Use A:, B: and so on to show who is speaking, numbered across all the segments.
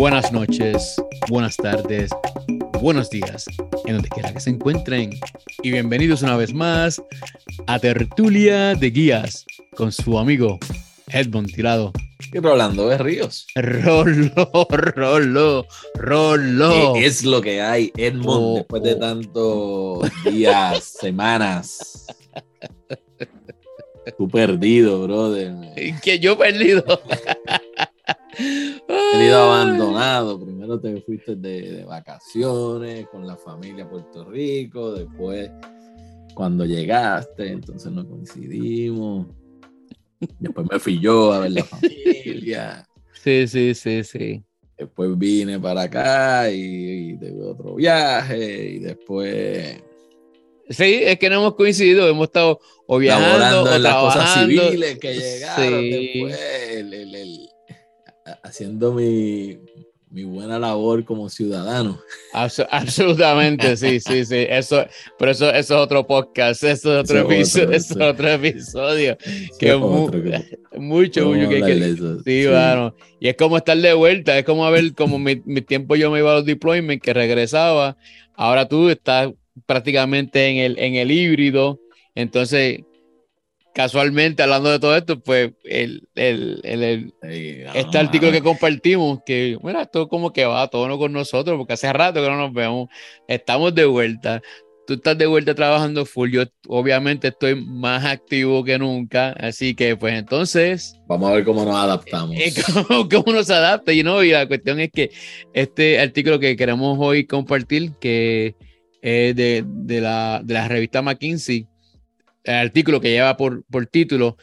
A: buenas noches, buenas tardes, buenos días, en donde quiera que se encuentren. Y bienvenidos una vez más a Tertulia de Guías con su amigo Edmond Tirado.
B: Y Rolando de Ríos.
A: Rolo, Rolo, Rolo.
B: ¿Qué es lo que hay, Edmond,
A: Oh,
B: después de
A: oh.
B: tantos días, semanas? Tú perdido, brother.
A: Que yo perdido.
B: Perdido abandonado. Primero te fuiste de, de vacaciones con la familia a Puerto Rico. Después, cuando llegaste, entonces no coincidimos. Después me fui yo a ver la familia.
A: Sí, sí, sí, sí.
B: Después vine para acá y, y tuve otro viaje. Y después
A: Sí, es que no hemos coincidido, hemos estado o viajando
B: laborando
A: o
B: en las cosas
A: trabajando.
B: civiles que llegaron
A: Sí.
B: después, el- el- el- haciendo mi, mi buena labor como ciudadano.
A: Abso- absolutamente, sí, sí, sí. Eso, pero eso, eso es otro podcast, eso es otro
B: Eso es
A: episodio,
B: otro,
A: eso otro episodio. Que
B: es
A: mu-
B: otro que-
A: Mucho, mucho que, que- sí,
B: sí.
A: mano. Y es como estar de vuelta, es como a ver como mi, mi tiempo yo me iba a los deployments, que regresaba. Ahora tú estás prácticamente en el, en el híbrido. Entonces, casualmente, hablando de todo esto, pues el, el, el- el- este artículo
B: mano.
A: que compartimos, que mira, esto como que va todo con nosotros, porque hace rato que no nos vemos, estamos de vuelta. Tú estás de vuelta trabajando full, yo obviamente estoy más activo que nunca, así que pues entonces,
B: Vamos a ver cómo nos adaptamos.
A: eh, ¿cómo, cómo uno se adapta? Y, no, y la cuestión es que este artículo que queremos hoy compartir, que es de, de la, de la revista McKinsey, el artículo que lleva por, por título,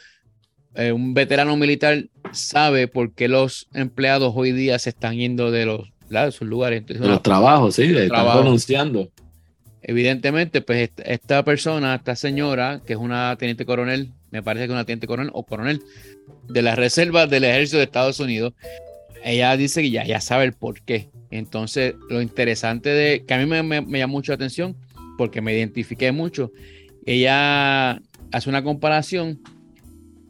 A: eh, un veterano militar sabe por qué los empleados hoy día se están yendo de los de sus lugares. Entonces,
B: De los trabajos, sí,
A: Trabajo.
B: renunciando.
A: evidentemente, pues esta, esta persona, esta señora, que es una teniente coronel, me parece que es una teniente coronel o coronel de las reservas del ejército de Estados Unidos, ella dice que ya, ya sabe el por qué. Entonces, lo interesante de que a mí me, me, me llama mucho la atención, porque me identifiqué mucho, ella hace una comparación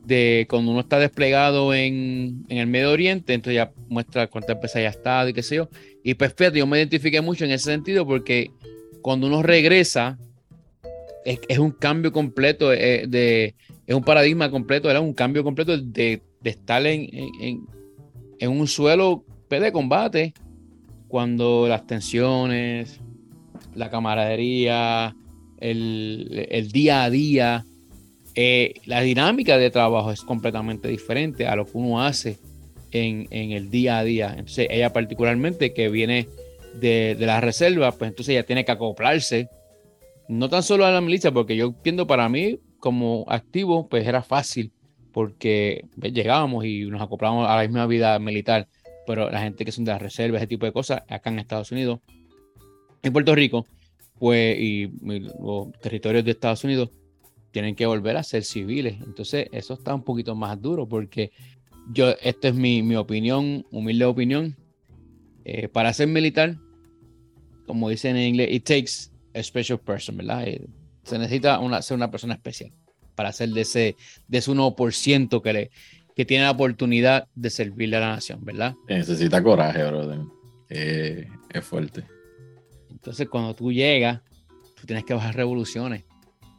A: de cuando uno está desplegado en, en el Medio Oriente, entonces ya muestra cuántas veces haya estado y qué sé yo. Y pues fíjate, yo me identifiqué mucho en ese sentido porque cuando uno regresa, es, un cambio completo, eh, de, es un paradigma completo, era un cambio completo de, de estar en, en, en- un suelo de combate, cuando las tensiones, la camaradería, el, el día a día, eh, la dinámica de trabajo es completamente diferente a lo que uno hace en, en el día a día. Entonces, ella particularmente que viene de, de la reserva, pues entonces ella tiene que acoplarse, no tan solo a la milicia, porque yo entiendo para mí como activo, pues era fácil, porque pues, llegábamos y nos acoplábamos a la misma vida militar, pero la gente que son de la reserva, ese tipo de cosas, acá en Estados Unidos, en Puerto Rico, pues, y, y los territorios de Estados Unidos, tienen que volver a ser civiles. Entonces, eso está un poquito más duro, porque yo, esta es mi, mi opinión, humilde opinión, eh, para ser militar, como dicen en inglés, it takes a special person, ¿verdad? Eh, se necesita una, ser una persona especial para ser de ese, de ese 1% que, le, que tiene la oportunidad de servirle a la nación, ¿verdad?
B: Necesita coraje, brother. Eh, es fuerte.
A: Entonces, cuando tú llegas, tú tienes que bajar revoluciones.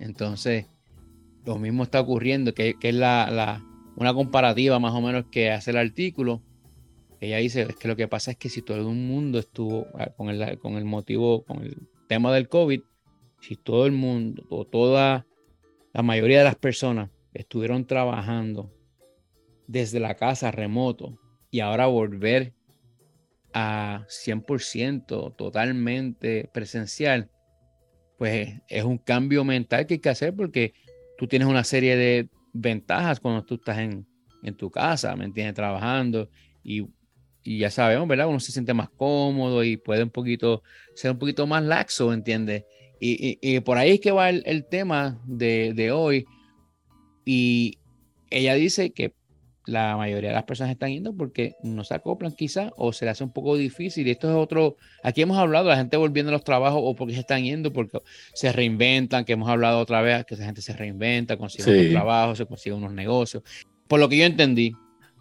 A: Entonces, lo mismo está ocurriendo, que, es la- una comparativa más o menos que hace el artículo. Ella dice, es que lo que pasa es que si todo el mundo estuvo ah, con el, con el motivo, con el tema del COVID, si todo el mundo, o toda la mayoría de las personas estuvieron trabajando desde la casa remoto y ahora volver a 100% totalmente presencial, pues es un cambio mental que hay que hacer porque tú tienes una serie de ventajas cuando tú estás en, en tu casa, ¿me entiendes? Trabajando y, y ya sabemos, ¿verdad? Uno se siente más cómodo y puede un poquito ser un poquito más laxo, ¿entiendes? Y, y- y por ahí es que va el, el tema de, de hoy. Y ella dice que la mayoría de las personas están yendo porque no se acoplan quizás o se le hace un poco difícil. Y esto es otro, aquí hemos hablado, la gente volviendo a los trabajos o porque se están yendo, porque se reinventan, que hemos hablado otra vez, que esa gente se reinventa, consigue
B: Sí.
A: otros trabajos, se consigue unos negocios. Por lo que yo entendí,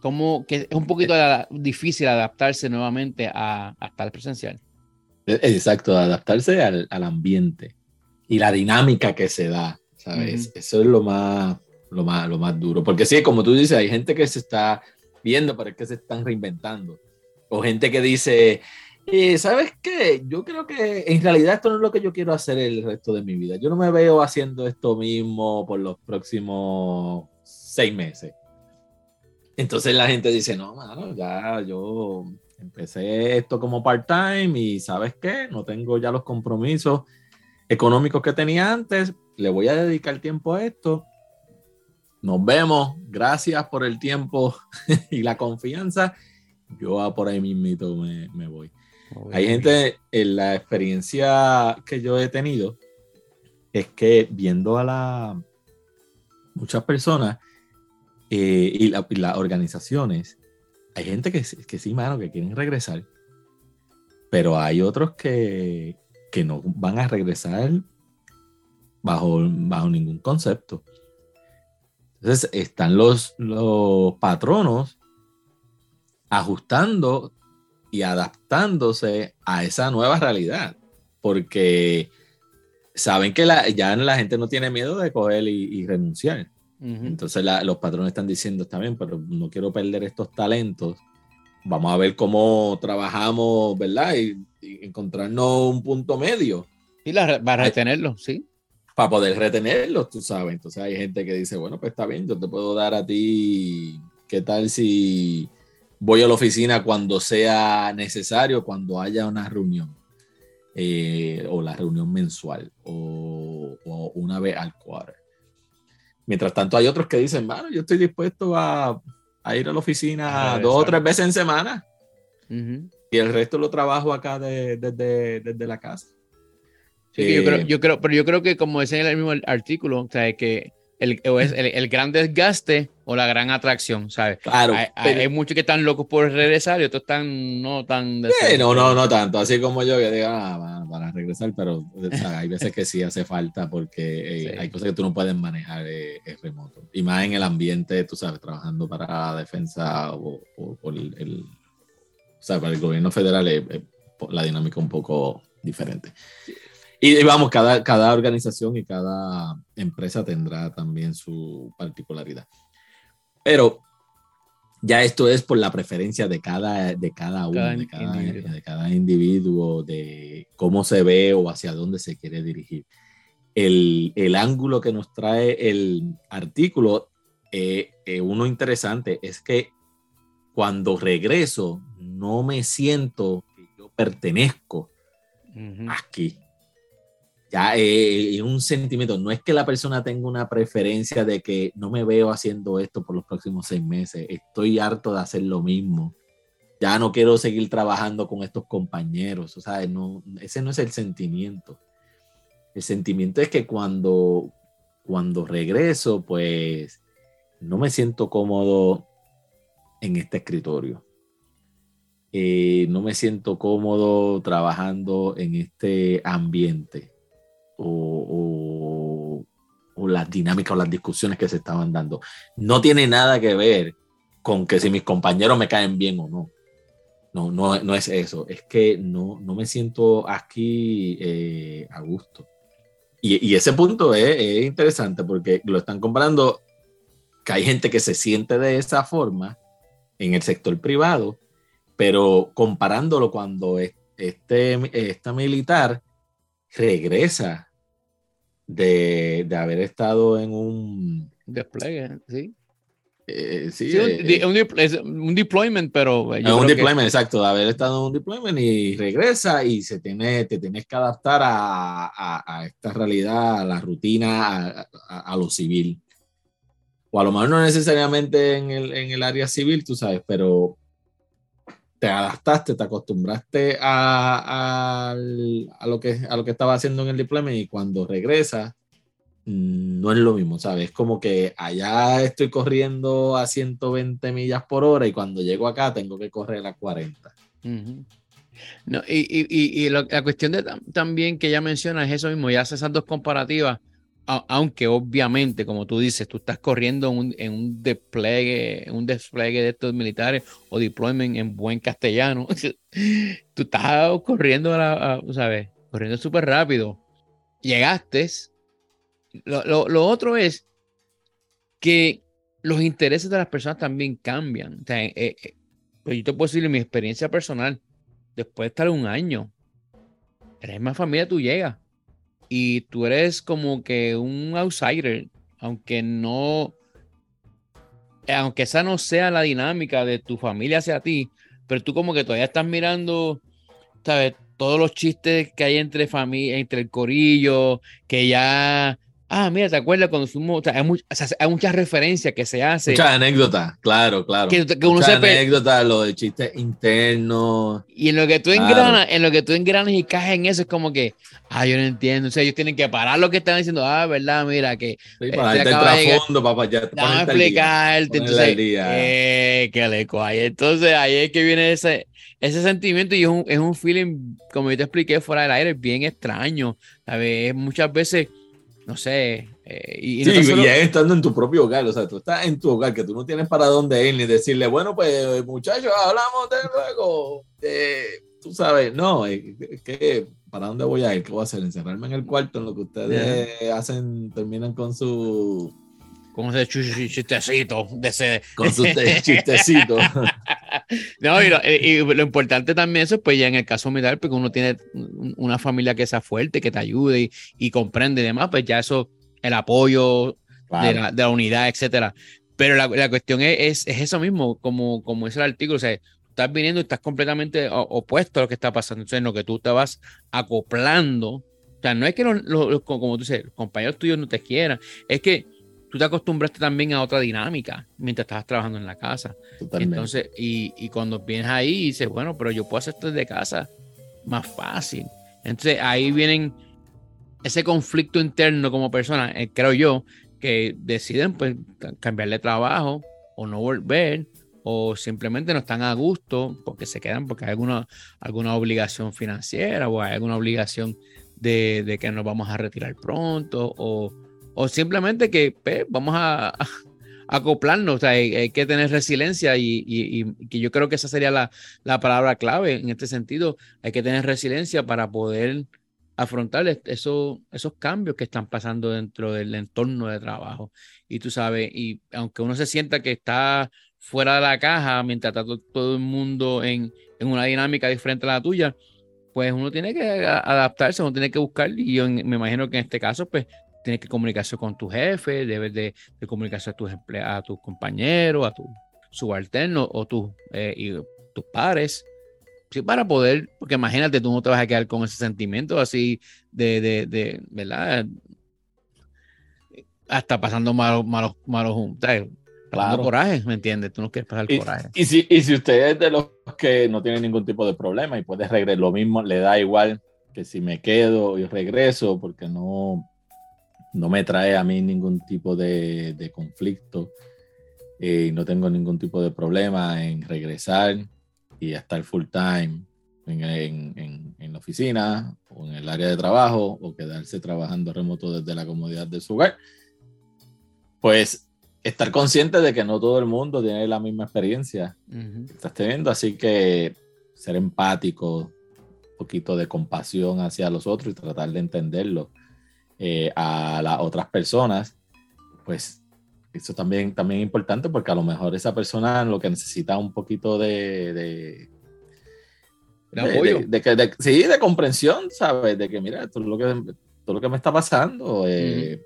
A: como que es un poquito difícil adaptarse nuevamente a, a estar presencial.
B: E, exacto, adaptarse al, al, ambiente y la dinámica que se da, ¿sabes? Eso es lo más, lo, más, lo más duro. Porque sí, como tú dices, hay gente que se está viendo, pero es que se están reinventando. O gente que dice, eh, ¿sabes qué? Yo creo que en realidad esto no es lo que yo quiero hacer el resto de mi vida. Yo no me veo haciendo esto mismo por los próximos seis meses. Entonces la gente dice, no, mano, ya yo empecé esto como part-time y ¿sabes qué? No tengo ya los compromisos económicos que tenía antes. Le voy a dedicar tiempo a esto. Nos vemos. Gracias por el tiempo y la confianza. Yo por ahí mismito me, me voy. Hay gente, en la experiencia que yo he tenido, es que viendo a la muchas personas eh, y, las organizaciones, hay gente que, que sí, mano, que quieren regresar, pero hay otros que, que no van a regresar bajo, bajo ningún concepto. Entonces están los, los patronos ajustando y adaptándose a esa nueva realidad, porque saben que la, ya la gente no tiene miedo de coger y, renunciar. Entonces los patrones están diciendo, está bien, pero no quiero perder estos talentos. Vamos a ver cómo trabajamos, ¿verdad? Y, encontrarnos un punto medio.
A: Y la, para retenerlos, sí.
B: Para poder retenerlos, tú sabes. Entonces hay gente que dice, bueno, pues está bien, yo te puedo dar a ti, ¿qué tal si voy a la oficina cuando sea necesario, cuando haya una reunión, eh, o la reunión mensual, o, una vez al cuadro. Mientras tanto, hay otros que dicen, bueno, yo estoy dispuesto a, ir a la oficina dos o tres veces en semana. Y el resto lo trabajo acá desde la casa.
A: Yo, creo, yo creo, pero yo creo que como decía en el mismo artículo, o sea, que el, el, gran desgaste o la gran atracción, ¿sabes?
B: Claro.
A: Hay, muchos que están locos por regresar y otros están no tan...
B: no, no, no tanto. Así como yo que diga, ah, para, regresar, pero hay veces que sí hace falta porque eh, hay cosas que tú no puedes manejar eh, remoto. Y más en el ambiente, tú sabes, trabajando para la defensa o, por el, o sea, para el gobierno federal, es la dinámica un poco diferente. Y, vamos, cada, cada organización y cada empresa tendrá también su particularidad. Pero ya esto es por la preferencia de cada, de cada uno, de, cada, individuo. de cada individuo, de cómo se ve o hacia dónde se quiere dirigir. El, el ángulo que nos trae el artículo, eh, eh, uno interesante, es que cuando regreso no me siento que yo pertenezco aquí ya eh, es un sentimiento, no es que la persona tenga una preferencia de que no me veo haciendo esto por los próximos seis meses, estoy harto de hacer lo mismo, ya no quiero seguir trabajando con estos compañeros, o sea, no, ese no es el sentimiento. El sentimiento es que cuando, cuando regreso, pues no me siento cómodo en este escritorio. Eh, no me siento cómodo trabajando en este ambiente o, las dinámicas o las discusiones que se estaban dando. No tiene nada que ver con que si mis compañeros me caen bien o no. No, no, no es eso. Es que no, no me siento aquí eh, a gusto. Y, ese punto es, es, interesante porque lo están comparando que hay gente que se siente de esa forma en el sector privado, pero comparándolo cuando este, esta militar regresa de, de haber estado en un
A: despliegue, sí.
B: Eh, sí, eh,
A: un, un, deployment, pero.
B: un deployment, exacto, de haber estado en un deployment y regresa y se tiene, te tienes que adaptar a, a, a esta realidad, a la rutina, a, a, lo civil. O a lo mejor no necesariamente en el, en el área civil, tú sabes, pero te adaptaste, te acostumbraste a, a, lo que, a lo que estaba haciendo en el deployment y cuando regresas, mm, no es lo mismo, ¿sabes? Es como que allá estoy corriendo a 120 millas por hora y cuando llego acá tengo que correr a 40.
A: no, y, y, y la cuestión de, también que ya mencionas es eso mismo, ya hace esas dos comparativas, aunque obviamente, como tú dices, tú estás corriendo en un, despliegue, un despliegue de estos militares o deployment en buen castellano, tú estás corriendo, a ¿sabes? Corriendo súper rápido. Llegaste. Lo, otro es que los intereses de las personas también cambian. Eh, eh, pues yo te puedo decir, mi experiencia personal, después de estar un año, eres más familia, tú llegas y tú eres como que un outsider, aunque no, aunque esa no sea la dinámica de tu familia hacia ti, pero tú como que todavía estás mirando, ¿sabes? Todos los chistes que hay entre familia, entre el corillo, que ya Ah, mira, ¿te acuerdas cuando fuimos? hay, muchas referencias que se hacen.
B: Muchas anécdotas, claro, claro. Que, que muchas anécdotas, lo de chistes internos.
A: Y en lo que tú engranas, en lo que tú engranas y caes en eso, es como que, ah, yo no entiendo. O sea, ellos tienen que parar lo que están diciendo. Ah, verdad, mira, que.
B: Sí, para este el trasfondo, papá, ya.
A: Déjame explicarte. Entonces, eh, que le hay. Entonces, ahí es que viene ese, ese sentimiento y es un, es un feeling, como yo te expliqué fuera del aire, bien extraño. ¿sabes? Muchas veces no sé. Eh, y,
B: sí, y estando en tu propio hogar, o sea, tú estás en tu hogar, que tú no tienes para dónde ir, ni decirle, bueno, pues muchachos, hablamos de luego. tú sabes, no, es que, ¿para dónde voy a ir? ¿Qué voy a hacer? ¿Encerrarme en el cuarto en lo que ustedes hacen, terminan con su
A: con ese chistecito de ese...
B: Con su chistecito.
A: no, y lo, importante también eso, pues ya en el caso militar, porque uno tiene una familia que sea fuerte, que te ayude y, comprende y demás, pues ya eso, el apoyo de, la, unidad, etcétera. Pero la, cuestión es, es, eso mismo, como, como es el artículo, o sea, estás viniendo y estás completamente opuesto a lo que está pasando. Entonces, en lo que tú te vas acoplando, o sea, no es que los, como tú dices, los compañeros tuyos no te quieran, es que tú te acostumbraste también a otra dinámica mientras estabas trabajando en la casa. Entonces, y, y, cuando vienes ahí dices, bueno, pero yo puedo hacer esto desde casa más fácil. Entonces ahí vienen ese conflicto interno como persona, eh, creo yo, que deciden pues cambiar de trabajo o no volver o simplemente no están a gusto porque se quedan porque hay alguna, alguna obligación financiera o hay alguna obligación de, de que nos vamos a retirar pronto o o simplemente que pues, vamos a, acoplarnos, o sea, hay, que tener resiliencia y, que yo creo que esa sería la, palabra clave en este sentido, hay que tener resiliencia para poder afrontar eso, esos cambios que están pasando dentro del entorno de trabajo. Y tú sabes, y aunque uno se sienta que está fuera de la caja mientras está todo, el mundo en, en, una dinámica diferente a la tuya, pues uno tiene que adaptarse, uno tiene que buscar, y yo me imagino que en este caso, pues tienes que comunicarse con tu jefe, debes de, comunicarse a tus a tus compañeros, a tus subalternos o tus, eh, y tus pares. Sí, para poder, porque imagínate, tú no te vas a quedar con ese sentimiento así de, de, de ¿verdad? Hasta pasando malos, malos, malos, Claro. coraje, ¿me entiendes? Tú no quieres pasar el coraje.
B: Y si, y si usted es de los que no tiene ningún tipo de problema y puede regresar, lo mismo, le da igual que si me quedo y regreso porque no, no me trae a mí ningún tipo de, conflicto y eh, no tengo ningún tipo de problema en regresar y estar full time en, la oficina o en el área de trabajo o quedarse trabajando remoto desde la comodidad de su hogar. Pues estar consciente de que no todo el mundo tiene la misma experiencia que estás teniendo, así que ser empático, un poquito de compasión hacia los otros y tratar de entenderlo eh, a las otras personas, pues eso también, también es importante porque a lo mejor esa persona lo que necesita un poquito de... de
A: apoyo.
B: De, sí, de comprensión, ¿sabes? De que, mira, todo lo que, todo lo que me está pasando, eh,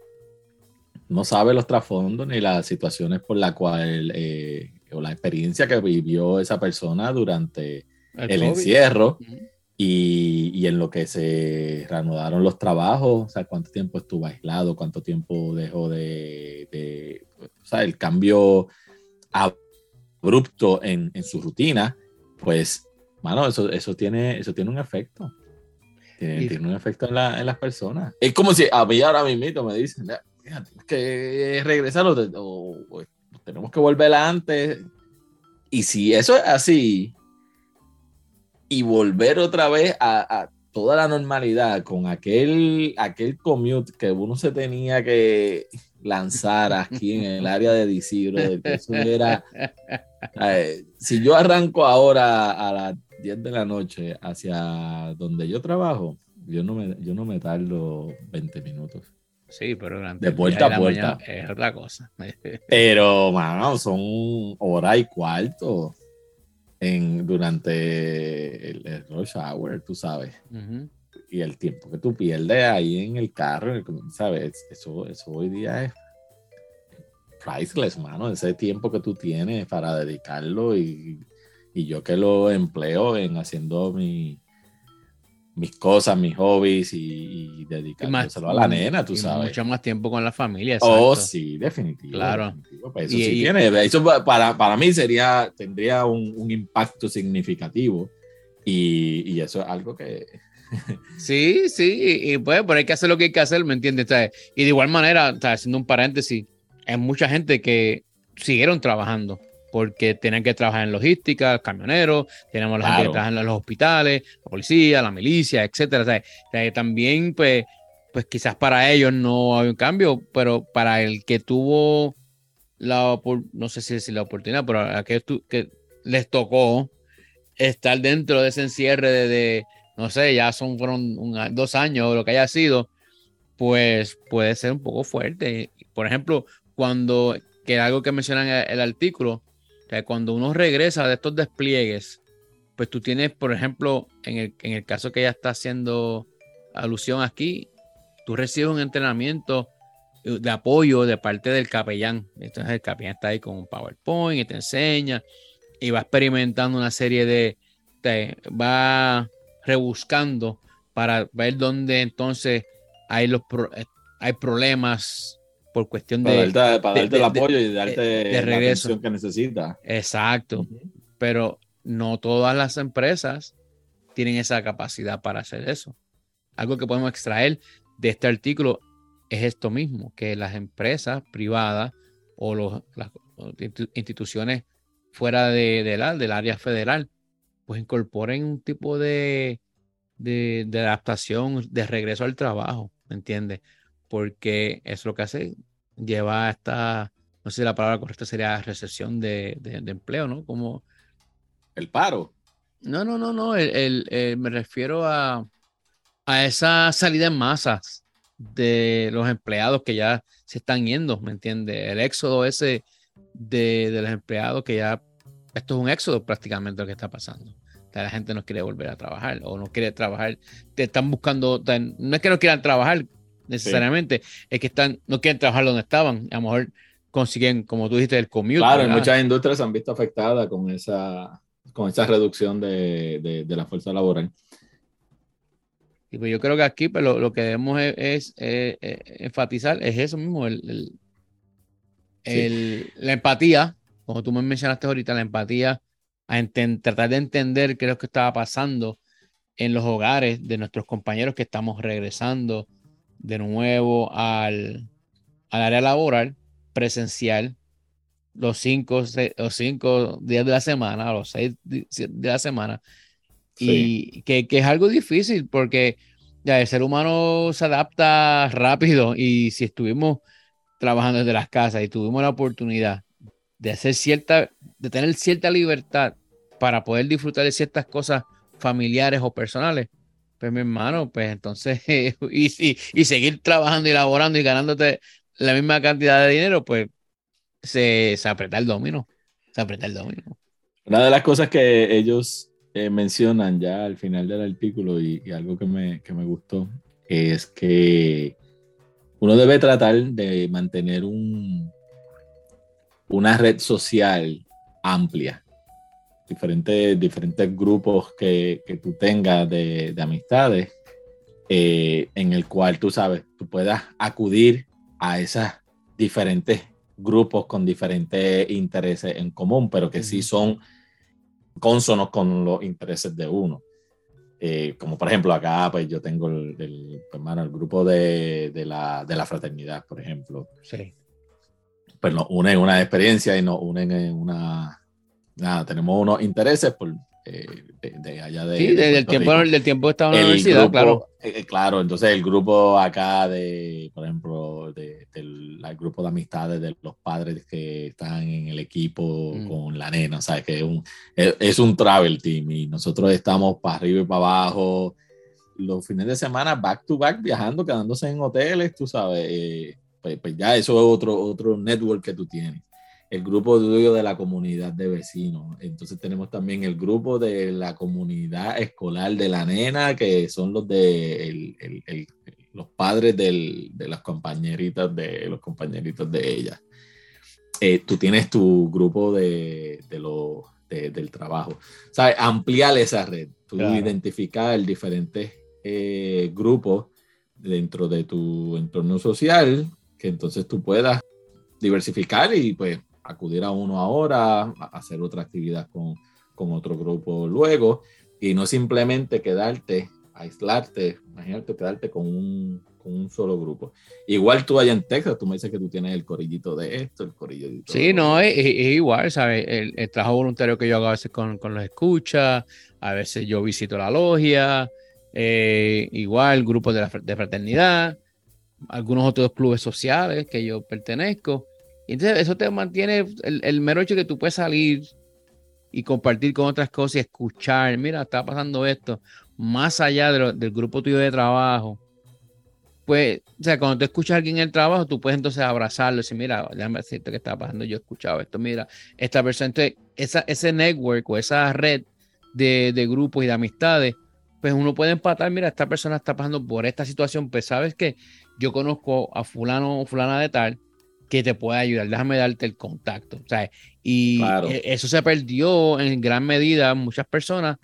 B: no sabe los trasfondos ni las situaciones por la cual, eh, o la experiencia que vivió esa persona durante el, encierro. Y, en lo que se reanudaron los trabajos, o sea, cuánto tiempo estuvo aislado, cuánto tiempo dejó de, o sea, el cambio abrupto en, su rutina, pues, mano, eso, eso, tiene, eso tiene un efecto. Tiene, un efecto en, las personas. Es como si a mí ahora mismo me dicen, que regresar o, o tenemos que volver antes. Y si eso es así, y volver otra vez a, toda la normalidad, con aquel, aquel commute que uno se tenía que lanzar aquí en el área de DC, eso era, eh, si yo arranco ahora a las 10 de la noche hacia donde yo trabajo, yo no me, yo no me tardo 20 minutos.
A: Sí, pero
B: de puerta a puerta
A: es otra cosa.
B: pero, mano, son hora y cuarto en, durante el, rush hour, tú sabes. Y el tiempo que tú pierdes ahí en el carro, ¿sabes? Eso, eso hoy día es priceless, mano. Ese tiempo que tú tienes para dedicarlo y, y yo que lo empleo en haciendo mi, mis cosas, mis hobbies y, y dedicándoselo a la nena, tú sabes.
A: Mucho más tiempo con la familia.
B: Oh, sí, definitivo.
A: Claro.
B: Pues eso sí tiene. Eso para, para, mí sería, tendría un, un impacto significativo y, y, eso es algo que.
A: sí, sí, y, pues, pero hay que hacer lo que hay que hacer, ¿me entiendes? Y de igual manera, haciendo un paréntesis, hay mucha gente que siguieron trabajando porque tienen que trabajar en logística, camioneros, tenemos la gente que trabaja en los hospitales, la policía, la milicia, etcétera. O sea, también, pues, pues quizás para ellos no hay un cambio, pero para el que tuvo la, no sé si decir la oportunidad, pero a que, que les tocó estar dentro de ese encierre de, no sé, ya son fueron dos años o lo que haya sido, pues puede ser un poco fuerte. Por ejemplo, cuando, que algo que mencionan en el artículo, cuando uno regresa de estos despliegues, pues tú tienes, por ejemplo, en el, en el caso que ella está haciendo alusión aquí, tú recibes un entrenamiento de apoyo de parte del capellán. Entonces el capellán está ahí con un PowerPoint y te enseña y va experimentando una serie de, va rebuscando para ver dónde entonces hay los hay problemas por cuestión
B: de, para darte el apoyo y darte la atención que necesita.
A: Exacto. Pero no todas las empresas tienen esa capacidad para hacer eso. Algo que podemos extraer de este artículo es esto mismo, que las empresas privadas o los, las instituciones fuera de, del área federal, pues incorporen un tipo de, de, de adaptación, de regreso al trabajo, ¿me entiendes? porque es lo que hace, lleva a esta, no sé si la palabra correcta sería recesión de, empleo, ¿no? Como...
B: El paro.
A: No, no, no, no, el, me refiero a, a esa salida en masas de los empleados que ya se están yendo, ¿me entiendes? El éxodo ese de, de, los empleados que ya, esto es un éxodo prácticamente lo que está pasando. la gente no quiere volver a trabajar o no quiere trabajar, te están buscando, no es que no quieran trabajar, necesariamente, es que están, no quieren trabajar donde estaban, a lo mejor consiguen, como tú dijiste, el commute.
B: Claro, muchas industrias se han visto afectadas con esa, con esa reducción de, de, la fuerza laboral.
A: Y pues yo creo que aquí pues, lo, que debemos es, enfatizar es eso mismo, el, el, la empatía, como tú me mencionaste ahorita, la empatía, a tratar de entender qué es lo que estaba pasando en los hogares de nuestros compañeros que estamos regresando de nuevo al, área laboral presencial los cinco, los cinco días de la semana, los seis de la semana. Y que, es algo difícil porque ya el ser humano se adapta rápido y si estuvimos trabajando desde las casas y tuvimos la oportunidad de hacer cierta, de tener cierta libertad para poder disfrutar de ciertas cosas familiares o personales, pues mi hermano, pues entonces, y, y, seguir trabajando y laborando y ganándote la misma cantidad de dinero, pues se, se el domino, se aprieta el domino.
B: Una de las cosas que ellos eh, mencionan ya al final del artículo y, algo que me, que me, gustó es que uno debe tratar de mantener un, una red social amplia diferentes, diferentes grupos que, que tú tengas de, de amistades, eh, en el cual tú sabes, tú puedas acudir a esos diferentes grupos con diferentes intereses en común, pero que sí son consonos con los intereses de uno. Eh, como por ejemplo acá, pues yo tengo el, el, hermano, el grupo de, de, la, de la fraternidad, por ejemplo.
A: Sí.
B: Pues nos unen una experiencia y nos unen en una, nada, tenemos unos intereses por eh, de, allá de.
A: Sí, desde el tiempo, del tiempo que estaba en la universidad, claro.
B: Eh, claro, entonces el grupo acá de, por ejemplo, de, del grupo de amistades de los padres que están en el equipo mm. con la nena, ¿sabes? Que es un, es, un travel team y nosotros estamos para arriba y para abajo los fines de semana back to back viajando, quedándose en hoteles, tú sabes, eh, pues, pues, ya eso es otro, otro network que tú tienes el grupo tuyo de la comunidad de vecinos. Entonces tenemos también el grupo de la comunidad escolar de la nena, que son los de los padres de las compañeritas de los compañeritos de ella. Eh, tú tienes tu grupo de, los del trabajo. ¿Sabes? Ampliar esa red. Tú identificar diferentes eh, grupos dentro de tu entorno social que entonces tú puedas diversificar y pues acudir a uno ahora, hacer otra actividad con, con otro grupo luego, y no simplemente quedarte, aislarte, imagínate quedarte con un, con un solo grupo. Igual tú allá en Texas, tú me dices que tú tienes el corillito de esto, el corillito.
A: Sí, no, es, igual, ¿sabes? El, trabajo voluntario que yo hago a veces con, con los escuchas, a veces yo visito la logia, eh, igual grupos de, la, de fraternidad, algunos otros clubes sociales que yo pertenezco entonces eso te mantiene el, mero hecho que tú puedes salir y compartir con otras cosas y escuchar, mira, está pasando esto, más allá del grupo tuyo de trabajo. Pues, o sea, cuando tú escuchas a alguien en el trabajo, tú puedes entonces abrazarlo y decir, mira, déjame decirte qué está pasando, yo he escuchado esto, mira, esta persona, entonces, ese network o esa red de, de grupos y de amistades, pues uno puede empatar, mira, esta persona está pasando por esta situación, pues sabes que yo conozco a fulano o fulana de tal, que te pueda ayudar. Déjame darte el contacto. Y e, eso se perdió en gran medida muchas personas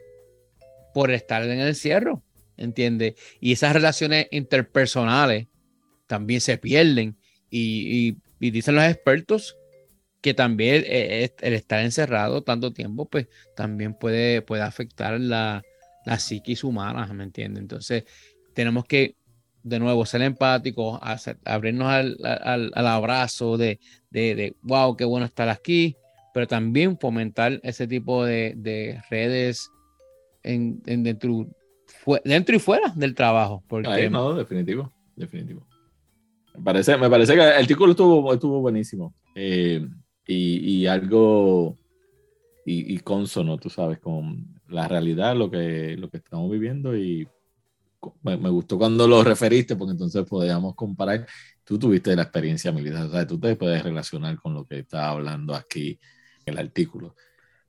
A: por estar en el encierro, ¿entiendes? Y esas relaciones interpersonales también se pierden. Y, dicen los expertos que también eh, el estar encerrado tanto tiempo, pues también puede, puede afectar la, la psiquis humana, ¿me entiendes? Entonces, tenemos que de nuevo, ser empático, abrirnos al, abrazo de, de, wow, qué bueno estar aquí, pero también fomentar ese tipo de, redes en, dentro, dentro y fuera del trabajo.
B: Porque... no, definitivo, definitivo. Me parece, me parece que el artículo estuvo, estuvo buenísimo eh, y, y, algo y, y, consono, tú sabes, con la realidad, lo que, lo que estamos viviendo y me, gustó cuando lo referiste, porque entonces podíamos comparar. Tú tuviste la experiencia militar, o sea, tú te puedes relacionar con lo que está hablando aquí en el artículo.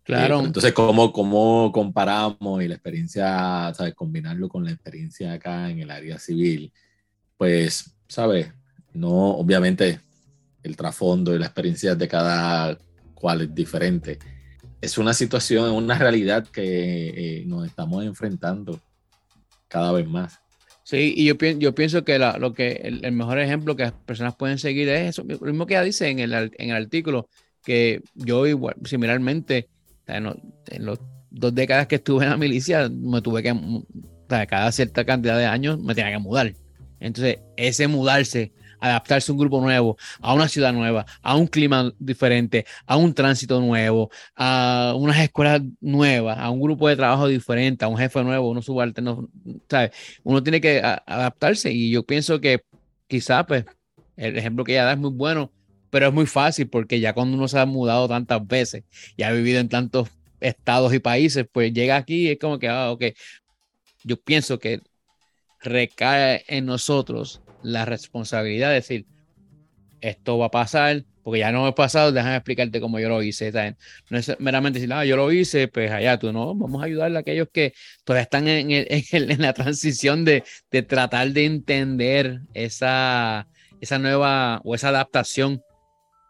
B: Claro. Eh, entonces, ¿cómo, ¿cómo comparamos y la experiencia, ¿sabes? Combinarlo con la experiencia acá en el área civil. Pues, ¿sabes? No, obviamente, el trasfondo y la experiencia de cada cual es diferente. Es una situación, una realidad que eh, nos estamos enfrentando cada vez más.
A: Sí, y yo, yo pienso que lo que el, mejor ejemplo que las personas pueden seguir es eso, lo mismo que ella dice en el, en el artículo, que yo igual, similarmente, en, las dos décadas que estuve en la milicia, me tuve que, cada cierta cantidad de años, me tenía que mudar. Entonces, ese mudarse adaptarse a un grupo nuevo, a una ciudad nueva, a un clima diferente, a un tránsito nuevo, a unas escuelas nuevas, a un grupo de trabajo diferente, a un jefe nuevo, unos subalternos, ¿sabes? Uno tiene que adaptarse y yo pienso que quizás, pues, el ejemplo que ella da es muy bueno, pero es muy fácil porque ya cuando uno se ha mudado tantas veces y ha vivido en tantos estados y países, pues llega aquí y es como que, ah, ok, yo pienso que recae en nosotros la responsabilidad de decir, esto va a pasar, porque ya no ha pasado, déjame explicarte cómo yo lo hice. No es meramente decir, ah, yo lo hice, pues allá tú no, vamos a ayudarle a aquellos que todavía están en, en, la transición de, de, tratar de entender esa, esa nueva o esa adaptación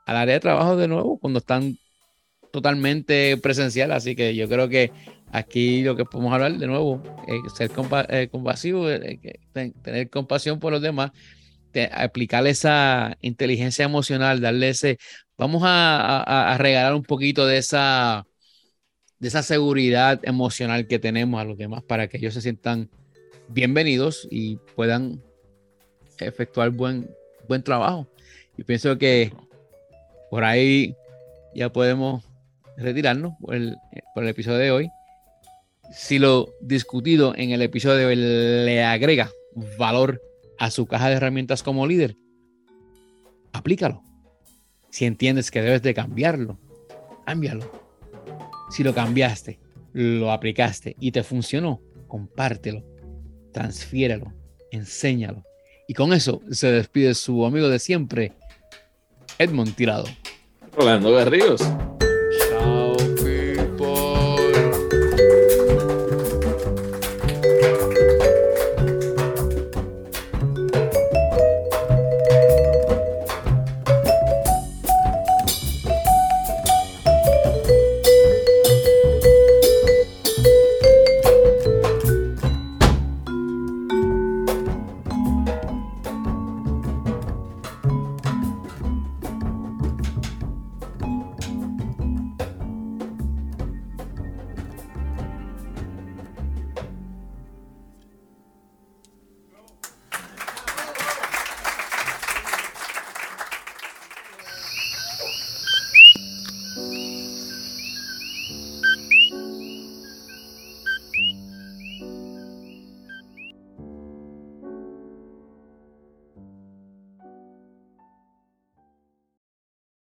A: al área de trabajo de nuevo, cuando están totalmente presencial. Así que yo creo que aquí lo que podemos hablar de nuevo, es ser eh, compasivo, eh, tener compasión por los demás, aplicar esa inteligencia emocional, darle ese, vamos a, regalar un poquito de esa, de esa seguridad emocional que tenemos a los demás para que ellos se sientan bienvenidos y puedan efectuar buen, trabajo. Y pienso que por ahí ya podemos retirarnos por el episodio de hoy. Si lo discutido en el episodio le agrega valor a su caja de herramientas como líder, aplícalo. Si entiendes que debes de cambiarlo, cámbialo. Si lo cambiaste, lo aplicaste y te funcionó, compártelo, transfiérelo, enséñalo. Y con eso se despide su amigo de siempre, Edmond Tirado.
B: Rolando Berríos.